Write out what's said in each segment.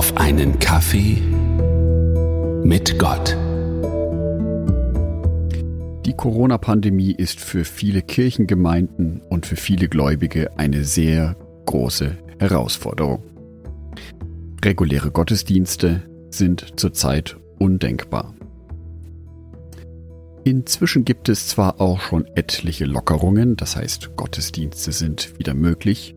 auf einen Kaffee mit Gott. Die Corona-Pandemie ist für viele Kirchengemeinden und für viele Gläubige eine sehr große Herausforderung. Reguläre Gottesdienste sind zurzeit undenkbar. Inzwischen gibt es zwar auch schon etliche Lockerungen, das heißt Gottesdienste sind wieder möglich,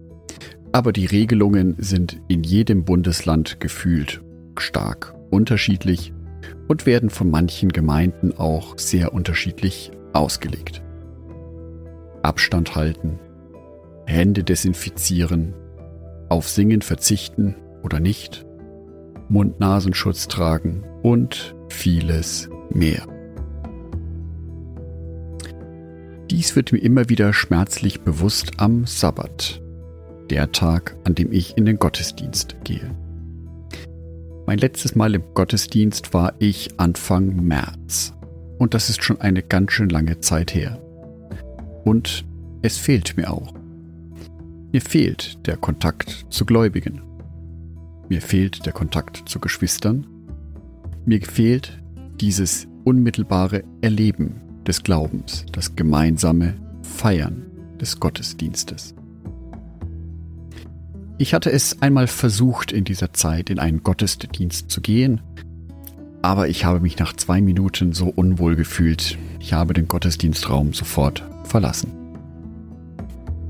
aber die Regelungen sind in jedem Bundesland gefühlt stark unterschiedlich und werden von manchen Gemeinden auch sehr unterschiedlich ausgelegt. Abstand halten, Hände desinfizieren, auf Singen verzichten oder nicht, Mund-Nasenschutz tragen und vieles mehr. Dies wird mir immer wieder schmerzlich bewusst am Sabbat, der Tag, an dem ich in den Gottesdienst gehe. Mein letztes Mal im Gottesdienst war ich Anfang März. Und das ist schon eine ganz schön lange Zeit her. Und es fehlt mir auch. Mir fehlt der Kontakt zu Gläubigen. Mir fehlt der Kontakt zu Geschwistern. Mir fehlt dieses unmittelbare Erleben des Glaubens, das gemeinsame Feiern des Gottesdienstes. Ich hatte es einmal versucht, in dieser Zeit in einen Gottesdienst zu gehen, aber ich habe mich nach zwei Minuten so unwohl gefühlt, ich habe den Gottesdienstraum sofort verlassen.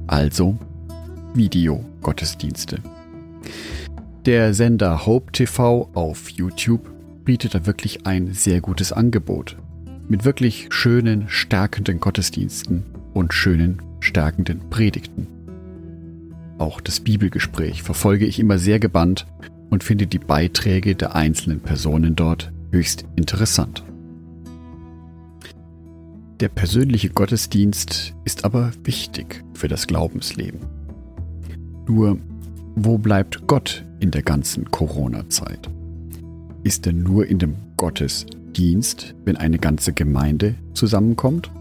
Also Videogottesdienste. Der Sender Hope TV auf YouTube bietet da wirklich ein sehr gutes Angebot. Mit wirklich schönen, stärkenden Gottesdiensten und schönen, stärkenden Predigten. Auch das Bibelgespräch verfolge ich immer sehr gebannt und finde die Beiträge der einzelnen Personen dort höchst interessant. Der persönliche Gottesdienst ist aber wichtig für das Glaubensleben. Nur, wo bleibt Gott in der ganzen Corona-Zeit? Ist er nur in dem Gottesdienst, wenn eine ganze Gemeinde zusammenkommt?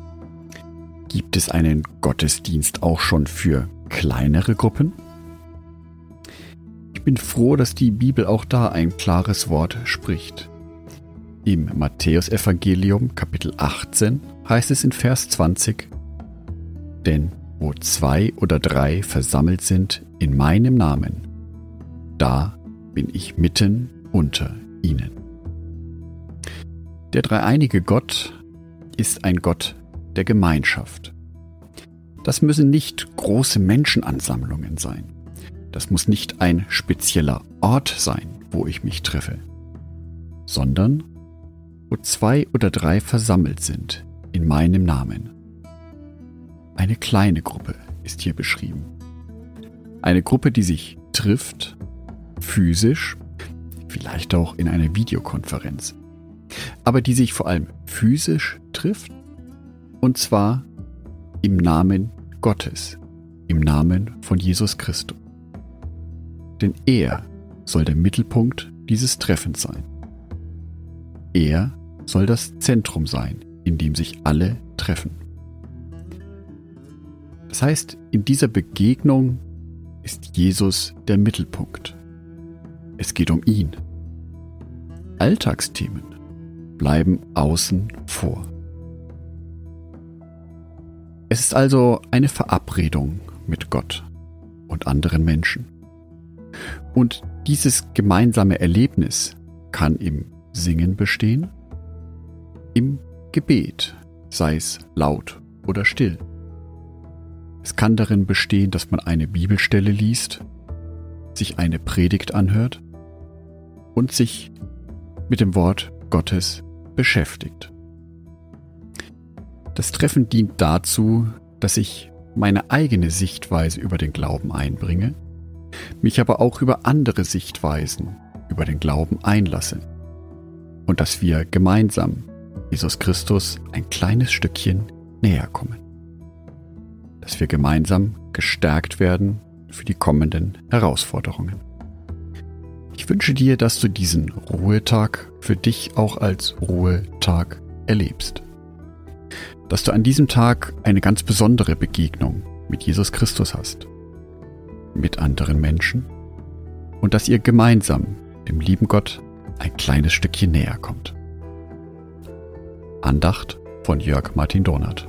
Gibt es einen Gottesdienst auch schon für kleinere Gruppen? Ich bin froh, dass die Bibel auch da ein klares Wort spricht. Im Matthäusevangelium Kapitel 18 heißt es in Vers 20, Denn wo zwei oder drei versammelt sind in meinem Namen, da bin ich mitten unter ihnen. Der dreieinige Gott ist ein Gott der Gemeinschaft. Das müssen nicht große Menschenansammlungen sein. Das muss nicht ein spezieller Ort sein, wo ich mich treffe, sondern wo zwei oder drei versammelt sind in meinem Namen. Eine kleine Gruppe ist hier beschrieben. Eine Gruppe, die sich trifft, physisch, vielleicht auch in einer Videokonferenz, aber die sich vor allem physisch trifft, und zwar im Namen Gottes, im Namen von Jesus Christus. Denn er soll der Mittelpunkt dieses Treffens sein. Er soll das Zentrum sein, in dem sich alle treffen. Das heißt, in dieser Begegnung ist Jesus der Mittelpunkt. Es geht um ihn. Alltagsthemen bleiben außen vor. Es ist also eine Verabredung mit Gott und anderen Menschen. Und dieses gemeinsame Erlebnis kann im Singen bestehen, im Gebet, sei es laut oder still. Es kann darin bestehen, dass man eine Bibelstelle liest, sich eine Predigt anhört und sich mit dem Wort Gottes beschäftigt. Das Treffen dient dazu, dass ich meine eigene Sichtweise über den Glauben einbringe, mich aber auch über andere Sichtweisen über den Glauben einlasse und dass wir gemeinsam Jesus Christus ein kleines Stückchen näher kommen. Dass wir gemeinsam gestärkt werden für die kommenden Herausforderungen. Ich wünsche dir, dass du diesen Ruhetag für dich auch als Ruhetag erlebst dass du an diesem Tag eine ganz besondere Begegnung mit Jesus Christus hast, mit anderen Menschen und dass ihr gemeinsam dem lieben Gott ein kleines Stückchen näher kommt. Andacht von Jörg Martin Donat.